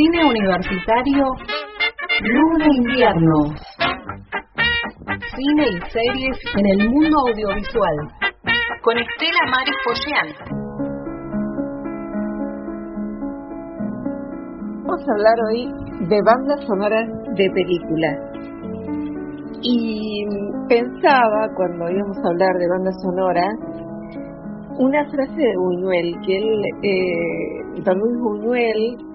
Cine universitario, Luna Invierno. Cine y series en el mundo audiovisual. Con Estela Maris Pollán. Vamos a hablar hoy de bandas sonoras de películas. Y pensaba, cuando íbamos a hablar de bandas sonoras, una frase de Buñuel, que él, eh, don Luis Buñuel,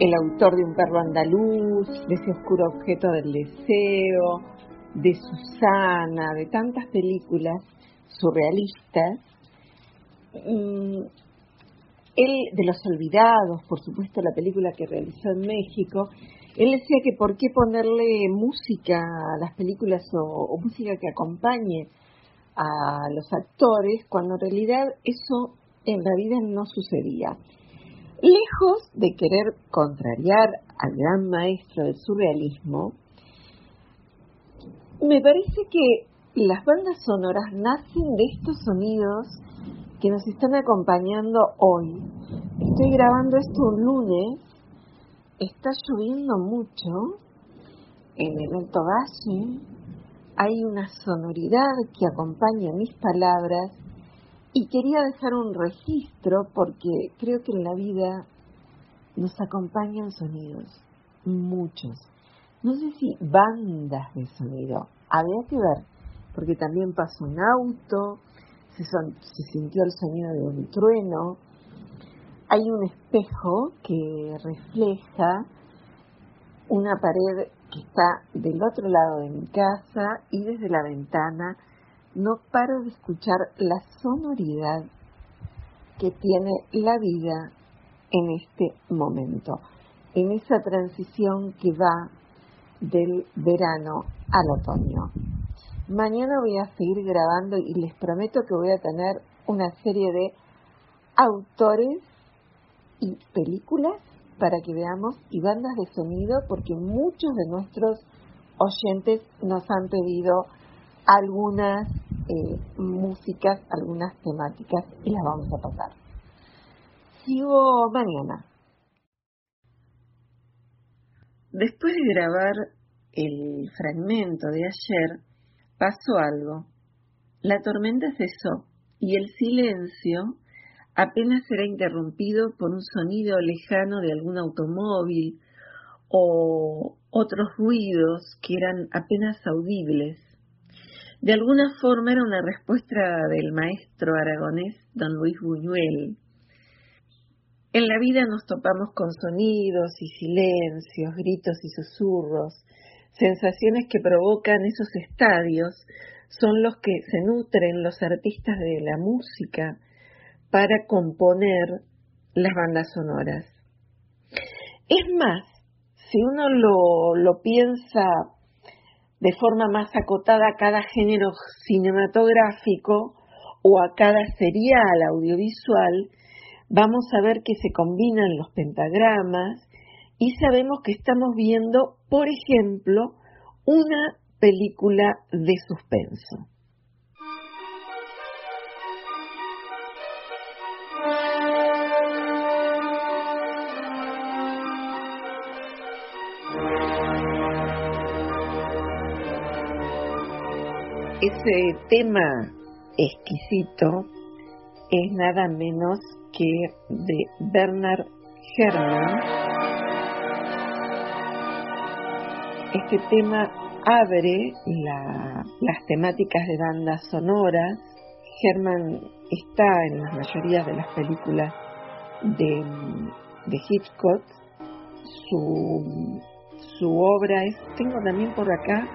el autor de Un perro andaluz, de ese oscuro objeto del deseo, de Susana, de tantas películas surrealistas, mm, él, de Los Olvidados, por supuesto la película que realizó en México, él decía que por qué ponerle música a las películas o, o música que acompañe a los actores, cuando en realidad eso en la vida no sucedía. Lejos de querer contrariar al gran maestro del surrealismo, me parece que las bandas sonoras nacen de estos sonidos que nos están acompañando hoy. Estoy grabando esto un lunes, está lloviendo mucho en el Alto Valle, hay una sonoridad que acompaña mis palabras y quería dejar un registro porque creo que en la vida nos acompañan sonidos, muchos. No sé si bandas de sonido, habría que ver, porque también pasó un auto, se, se sintió el sonido de un trueno, hay un espejo que refleja una pared que está del otro lado de mi casa y desde la ventana no paro de escuchar la sonoridad que tiene la vida en este momento, en esa transición que va del verano al otoño. Mañana voy a seguir grabando y les prometo que voy a tener una serie de autores y películas para que veamos y bandas de sonido porque muchos de nuestros oyentes nos han pedido algunas eh, músicas, algunas temáticas y las vamos a pasar. Sigo mañana. Después de grabar el fragmento de ayer, pasó algo. La tormenta cesó y el silencio apenas era interrumpido por un sonido lejano de algún automóvil o otros ruidos que eran apenas audibles de alguna forma era una respuesta del maestro aragonés don Luis Buñuel. En la vida nos topamos con sonidos y silencios, gritos y susurros, sensaciones que provocan esos estadios, son los que se nutren los artistas de la música para componer las bandas sonoras. Es más, si uno lo, piensa de forma más acotada a cada género cinematográfico o a cada serial audiovisual, vamos a ver que se combinan los pentagramas y sabemos que estamos viendo, por ejemplo, una película de suspenso. Ese tema exquisito es nada menos que de Bernard Herrmann. Este tema abre las temáticas de bandas sonoras. Herman está en la mayoría de las películas de, de Hitchcock. Su, su obra es, tengo también por acá,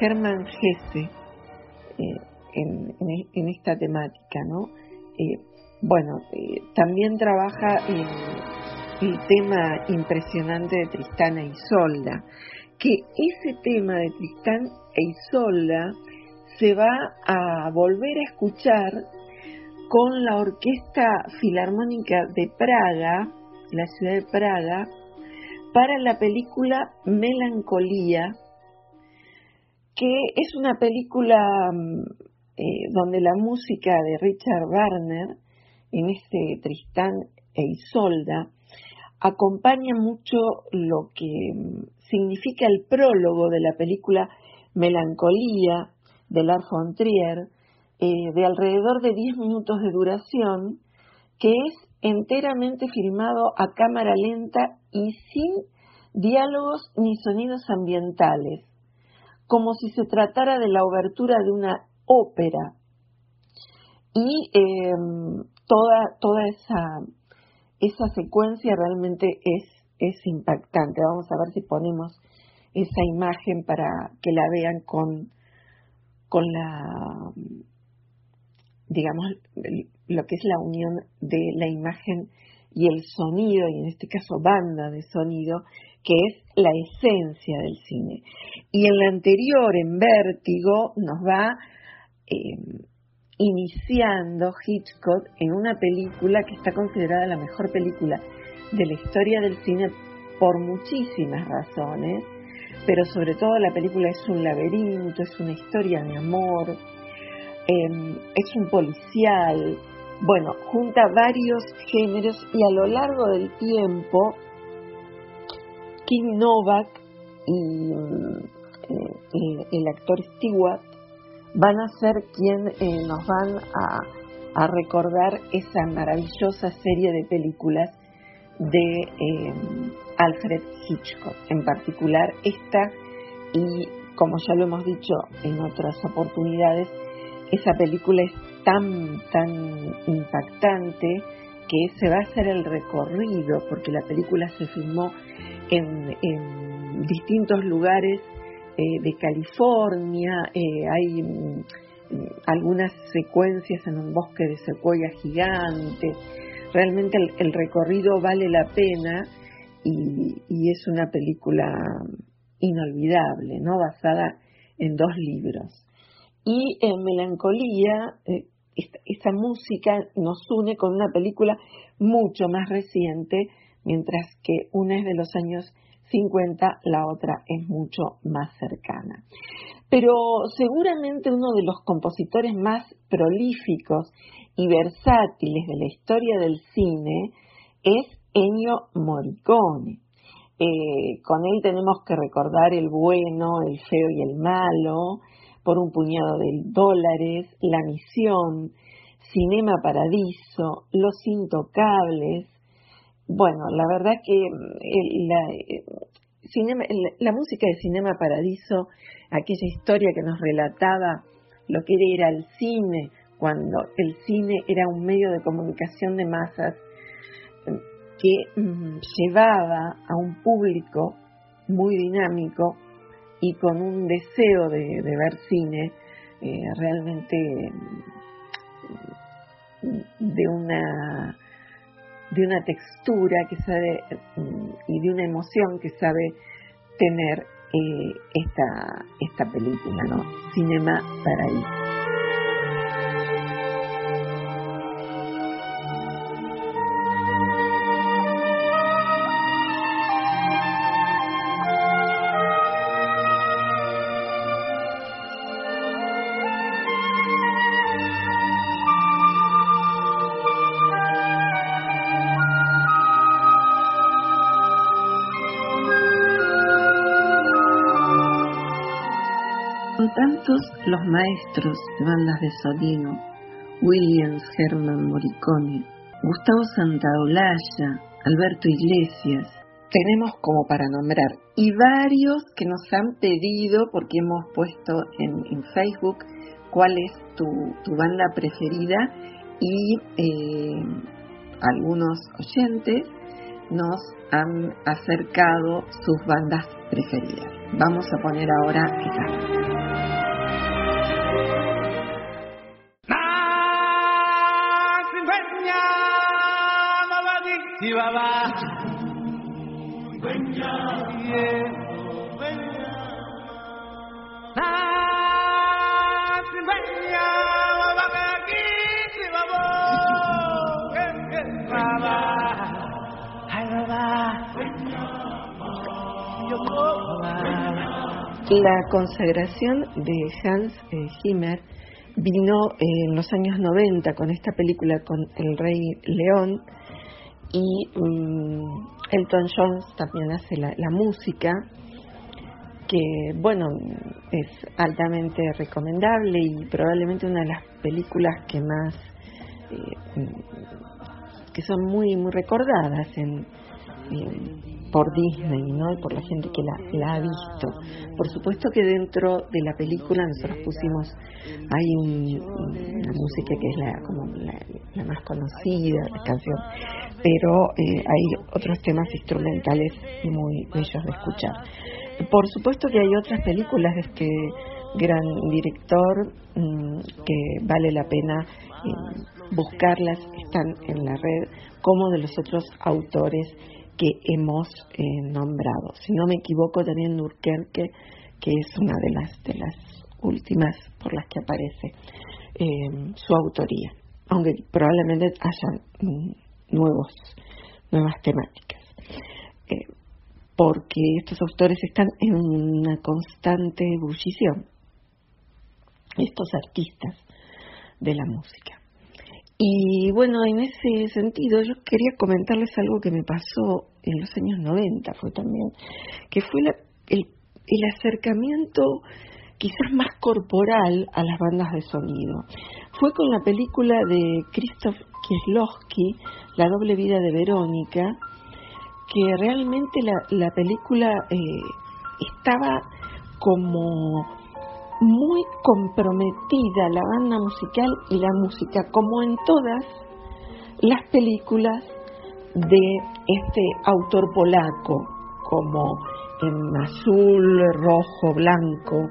Hermann Hesse, en, esta temática, ¿no? Eh, bueno, eh, también trabaja el tema impresionante de Tristán e Isolda, que ese tema de Tristán e Isolda se va a volver a escuchar con la Orquesta Filarmónica de Praga, la ciudad de Praga, para la película Melancolía, que es una película mm, eh, donde la música de Richard Wagner, en este Tristán e Isolda, acompaña mucho lo que mm, significa el prólogo de la película Melancolía de Lars von Trier, eh, de alrededor de 10 minutos de duración, que es enteramente filmado a cámara lenta y sin diálogos ni sonidos ambientales, como si se tratara de la obertura de una ópera. Y em, toda, toda esa, esa secuencia realmente es, es impactante. Vamos a ver si ponemos esa imagen para que la vean con, con la, digamos, lo que es la unión de la imagen y el sonido, y en este caso banda de sonido, que es la esencia del cine. Y en la anterior, en Vértigo, nos va eh, iniciando Hitchcock en una película que está considerada la mejor película de la historia del cine por muchísimas razones, pero sobre todo la película es un laberinto, es una historia de amor, em, es un policial, bueno, junta varios géneros y a lo largo del tiempo, Kim Novak y eh, eh, el actor Stewart van a ser quien eh, nos van a, recordar esa maravillosa serie de películas de Alfred Hitchcock, en particular esta y como ya lo hemos dicho en otras oportunidades, esa película es tan, tan impactante que se va a hacer el recorrido, porque la película se filmó en, distintos lugares eh, de California, eh, hay mm, algunas secuencias en un bosque de secuoya gigante, realmente el, recorrido vale la pena y, y, es una película inolvidable, ¿no? basada en dos libros. Y en Melancolía, eh, esta, música nos une con una película mucho más reciente, mientras que una es de los años 50, la otra es mucho más cercana. Pero seguramente uno de los compositores más prolíficos y versátiles de la historia del cine es Ennio Morricone. Eh, con él tenemos que recordar el bueno, el feo y el malo, por un puñado de dólares, La Misión, Cinema Paradiso, Los Intocables. Bueno, la verdad que mm, la, eh, la música de Cinema Paradiso, aquella historia que nos relataba lo que era el cine, cuando el cine era un medio de comunicación de masas mm, que mm, llevaba a un público muy dinámico y con un deseo de, ver cine eh, realmente mm, de una de una textura que sabe mm, y de una emoción que sabe tener eh, esta, esta película, ¿no? Cinema Paraíso. Los maestros de bandas de sonido, Williams, Herman Morricone, Gustavo Santaolalla, Alberto Iglesias, tenemos como para nombrar, y varios que nos han pedido, porque hemos puesto en, Facebook, cuál es tu, banda preferida, y eh, algunos oyentes nos han acercado sus bandas preferidas. Vamos a poner ahora. La consagración de Hans eh, Zimmer vino en los años 90 con esta película con El Rey León y mm, Elton John también hace la, música que bueno es altamente recomendable y probablemente una de las películas que más eh, que son muy muy recordadas en, por Disney ¿no? y por la gente que la, la, ha visto. Por supuesto que dentro de la película nosotros pusimos hay una música que es la, más conocida la canción pero eh, hay otros temas instrumentales muy bellos de escuchar. Por supuesto que hay otras películas de este gran director mm, que vale la pena eh, buscarlas, están en la red, como de los otros autores que hemos eh, nombrado. Si no me equivoco, también Nurkerke, que es una de las, de las últimas por las que aparece eh, su autoría, aunque probablemente haya mm, nuevos, nuevas temáticas. Eh, porque estos autores están en una constante ebullición, estos artistas de la música. Y bueno, en ese sentido yo quería comentarles algo que me pasó en los años 90, fue también, que fue el, acercamiento quizás más corporal a las bandas de sonido. Fue con la película de Krzysztof Kieslowski, La doble vida de Verónica, que realmente la, película eh, estaba como muy comprometida la banda musical y la música, como en todas las películas de este autor polaco, como en azul, rojo, blanco,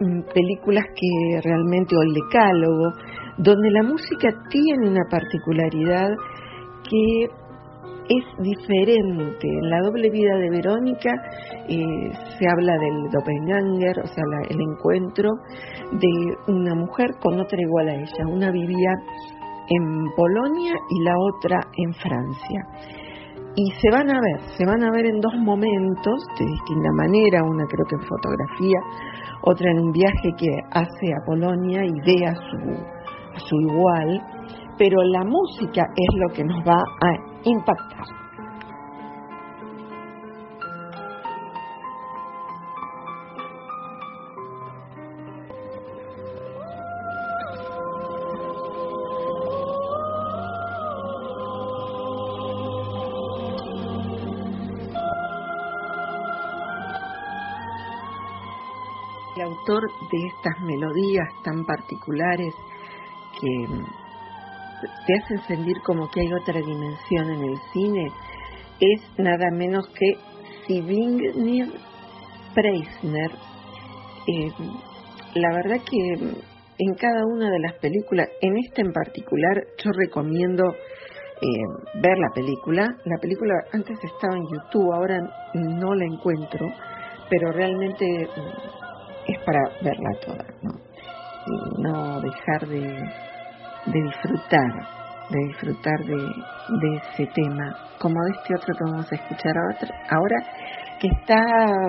mm, películas que realmente, o el decálogo, donde la música tiene una particularidad que es diferente. En la doble vida de Verónica eh, se habla del doppelganger, o sea, el encuentro de una mujer con otra igual a ella. Una vivía en Polonia y la otra en Francia. Y se van a ver, se van a ver en dos momentos de distinta manera, una creo que en fotografía, otra en un viaje que hace a Polonia y ve a su, a su igual, pero la música es lo que nos va a impactar. Autor de estas melodías tan particulares que te hacen sentir como que hay otra dimensión en el cine es nada menos que Sivingnir Preisner. Eh, la verdad que en cada una de las películas, en esta en particular, yo recomiendo eh, ver la película. La película antes estaba en YouTube, ahora no la encuentro, pero realmente es para verla toda, ¿no? Y no dejar de, de disfrutar, de disfrutar de, de, ese tema, como de este otro que vamos a escuchar ahora, que está,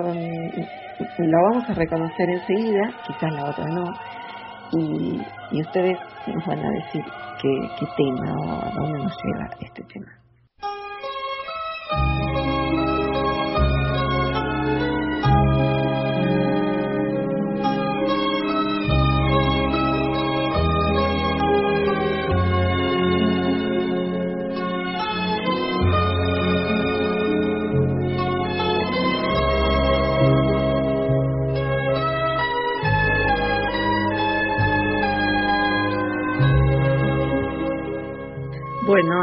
mm, lo vamos a reconocer enseguida, quizás la otra no, y, y ustedes nos van a decir qué, qué tema o a dónde nos lleva este tema.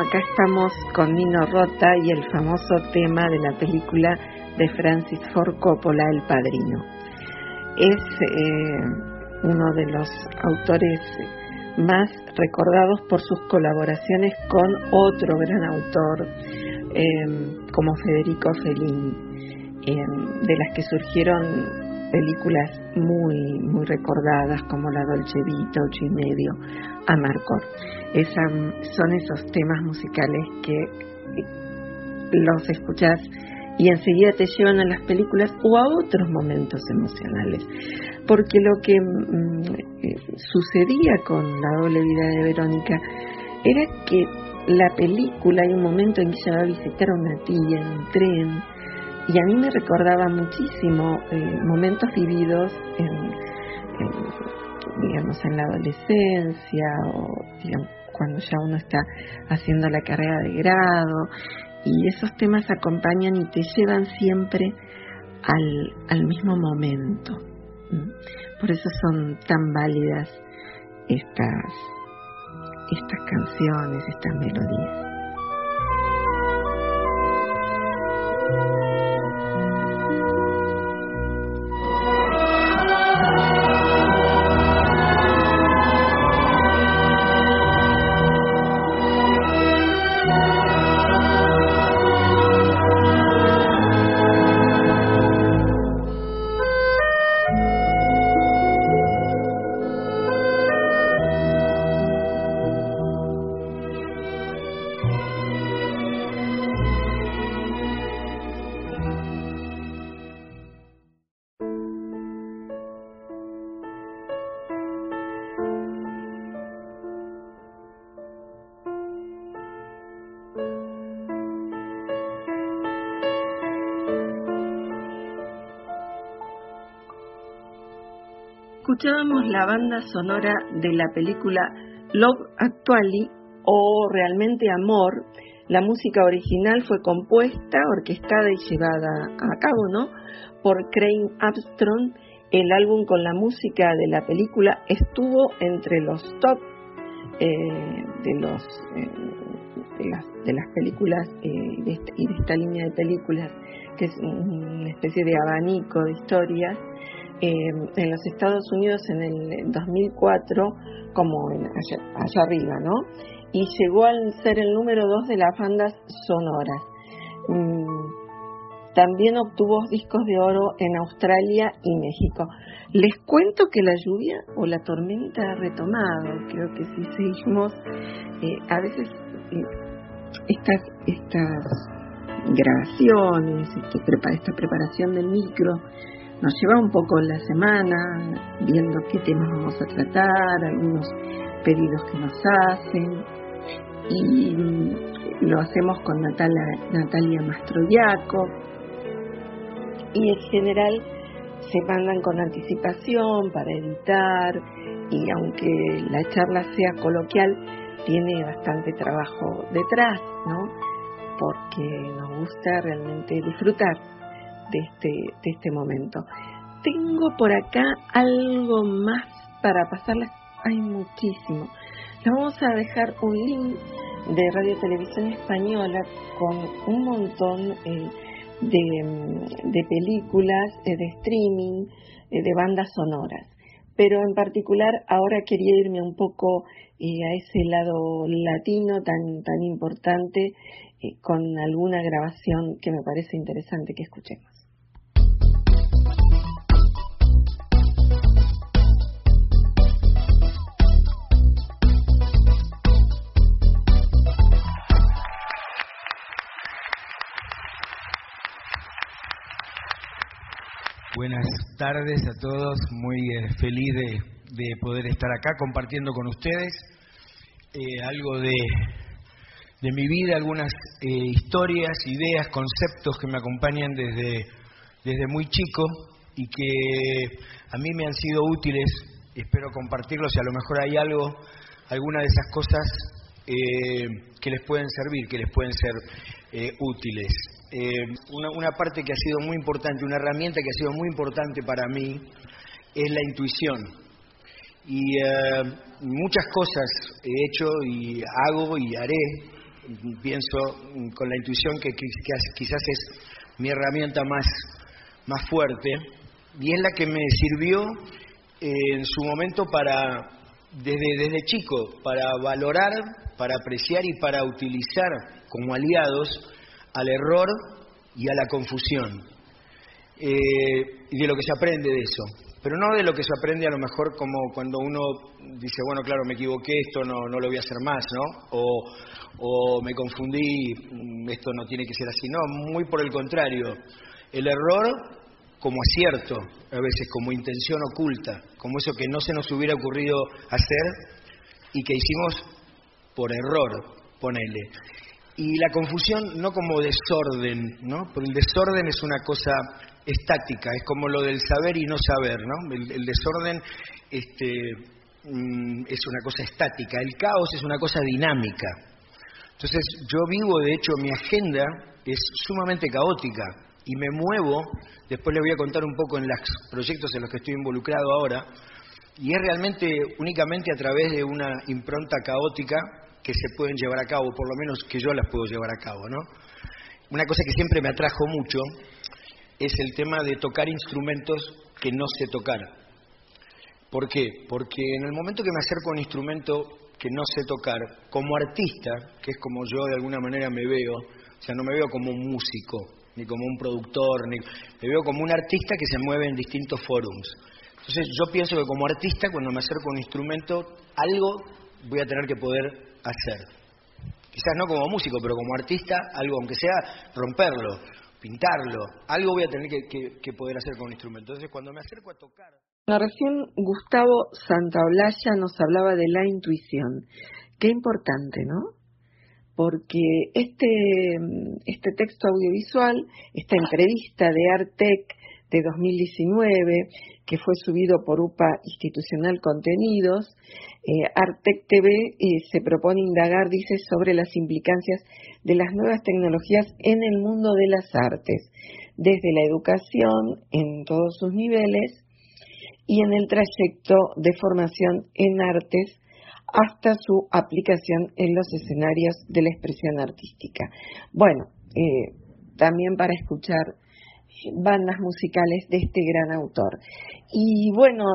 Acá estamos con Nino Rota y el famoso tema de la película de Francis Ford Coppola, El Padrino. Es eh, uno de los autores más recordados por sus colaboraciones con otro gran autor em, como Federico Fellini, em, de las que surgieron películas muy muy recordadas como La Dolce Vita, Ocho y Medio, Amarcor son esos temas musicales que los escuchas y enseguida te llevan a las películas o a otros momentos emocionales. Porque lo que mm, eh, sucedía con la doble vida de Verónica era que la película hay un momento en que ella va a visitar a una tía en un tren y a mí me recordaba muchísimo eh, momentos vividos en, digamos, en la adolescencia o digamos, cuando ya uno está haciendo la carrera de grado y esos temas acompañan y te llevan siempre al, al mismo momento. Por eso son tan válidas estas, estas canciones, estas melodías. Escuchábamos la banda sonora de la película Love Actually o Realmente Amor. La música original fue compuesta, orquestada y llevada a cabo, ¿no? Por Crane Armstrong. El álbum con la música de la película estuvo entre los top eh, de los eh, de, las, películas eh, este, y de esta línea de películas que es una especie de abanico de historias eh, en los Estados Unidos en el 2004 como allá, arriba, ¿no? Y llegó al ser el número dos de las bandas sonoras. Mm, también obtuvo discos de oro en Australia y México. Les cuento que la lluvia o la tormenta ha retomado. Creo que si seguimos, eh, a veces eh, estas, estas grabaciones, este, esta preparación del micro, nos lleva un poco la semana viendo qué temas vamos a tratar, algunos pedidos que nos hacen. Y lo hacemos con Natalia, Natalia y en general se mandan con anticipación para editar y aunque la charla sea coloquial tiene bastante trabajo detrás, ¿no? Porque nos gusta realmente disfrutar de este, de este momento. Tengo por acá algo más para pasarles. Hay muchísimo. Les vamos a dejar un link de Radio Televisión Española con un montón eh, de, de, películas, eh, de streaming, eh, de bandas sonoras. Pero en particular ahora quería irme un poco a ese lado latino tan, tan importante con alguna grabación que me parece interesante que escuchemos. Tardes a todos, muy eh, feliz de, poder estar acá compartiendo con ustedes eh, algo de, de, mi vida, algunas eh, historias, ideas, conceptos que me acompañan desde, desde muy chico y que a mí me han sido útiles, espero compartirlos y a lo mejor hay algo, alguna de esas cosas que les pueden servir, que les pueden ser útiles. Eh, una, parte que ha sido muy importante, una herramienta que ha sido muy importante para mí, es la intuición. Y eh, muchas cosas he hecho y hago y haré, pienso con la intuición que, quizás es mi herramienta más, más fuerte, y es la que me sirvió en su momento para, desde, desde chico, para valorar, para apreciar y para utilizar como aliados al error y a la confusión. Eh, y de lo que se aprende de eso. Pero no de lo que se aprende a lo mejor como cuando uno dice, bueno, claro, me equivoqué, esto no, no lo voy a hacer más, ¿no? O, o me confundí, mm, esto no tiene que ser así. No, muy por el contrario. El error como acierto, a veces como intención oculta, como eso que no se nos hubiera ocurrido hacer y que hicimos por error, ponele. Y la confusión no como desorden, ¿no? Porque el desorden es una cosa estática, es como lo del saber y no saber, ¿no? El, desorden este, mm, es una cosa estática, el caos es una cosa dinámica. Entonces yo vivo, de hecho, mi agenda es sumamente caótica y me muevo, después le voy a contar un poco en los proyectos en los que estoy involucrado ahora, y es realmente únicamente a través de una impronta caótica que se pueden llevar a cabo, por lo menos que yo las puedo llevar a cabo, ¿no? Una cosa que siempre me atrajo mucho es el tema de tocar instrumentos que no sé tocar. ¿Por qué? Porque en el momento que me acerco a un instrumento que no sé tocar, como artista, que es como yo de alguna manera me veo, o sea, no me veo como un músico, ni como un productor, ni me veo como un artista que se mueve en distintos forums. Entonces yo pienso que como artista, cuando me acerco a un instrumento, algo voy a tener que poder hacer. Quizás no como músico, pero como artista, algo, aunque sea romperlo, pintarlo, algo voy a tener que, poder hacer con un instrumento. Entonces cuando me acerco a tocar... recién Gustavo Santaolalla nos hablaba de la intuición. Qué importante, ¿no? Porque este, este texto audiovisual, esta entrevista de Artec de 2019, que fue subido por UPA Institucional Contenidos. Eh, Artec TV se propone indagar, dice, sobre las implicancias de las nuevas tecnologías en el mundo de las artes, desde la educación en todos sus niveles y en el trayecto de formación en artes hasta su aplicación en los escenarios de la expresión artística. Bueno, eh, también para escuchar bandas musicales de este gran autor. Y bueno,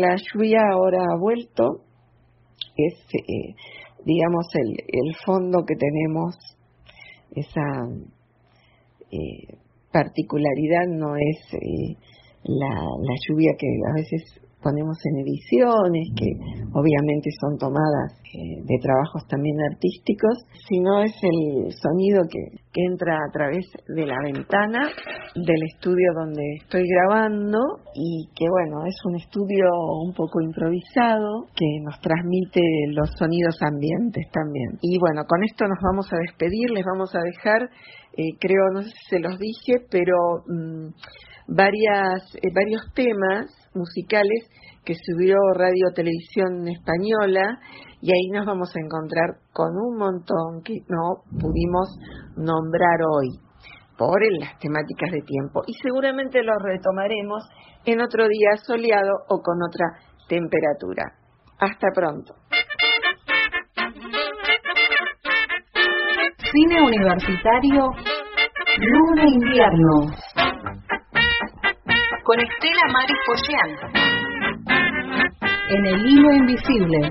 la lluvia ahora ha vuelto, es, eh, digamos, el, el, fondo que tenemos, esa eh, particularidad no es eh, la, la lluvia que a veces ponemos en ediciones, que obviamente son tomadas eh, de trabajos también artísticos, sino es el sonido que, que entra a través de la ventana del estudio donde estoy grabando y que bueno, es un estudio un poco improvisado que nos transmite los sonidos ambientes también. Y bueno, con esto nos vamos a despedir, les vamos a dejar, eh, creo, no sé si se los dije, pero... Mm, varias, eh, varios temas musicales que subió Radio Televisión Española y ahí nos vamos a encontrar con un montón que no pudimos nombrar hoy por las temáticas de tiempo y seguramente los retomaremos en otro día soleado o con otra temperatura. Hasta pronto. Cine Universitario, Luna Invierno con Estela Maris Poyean. En el hilo invisible.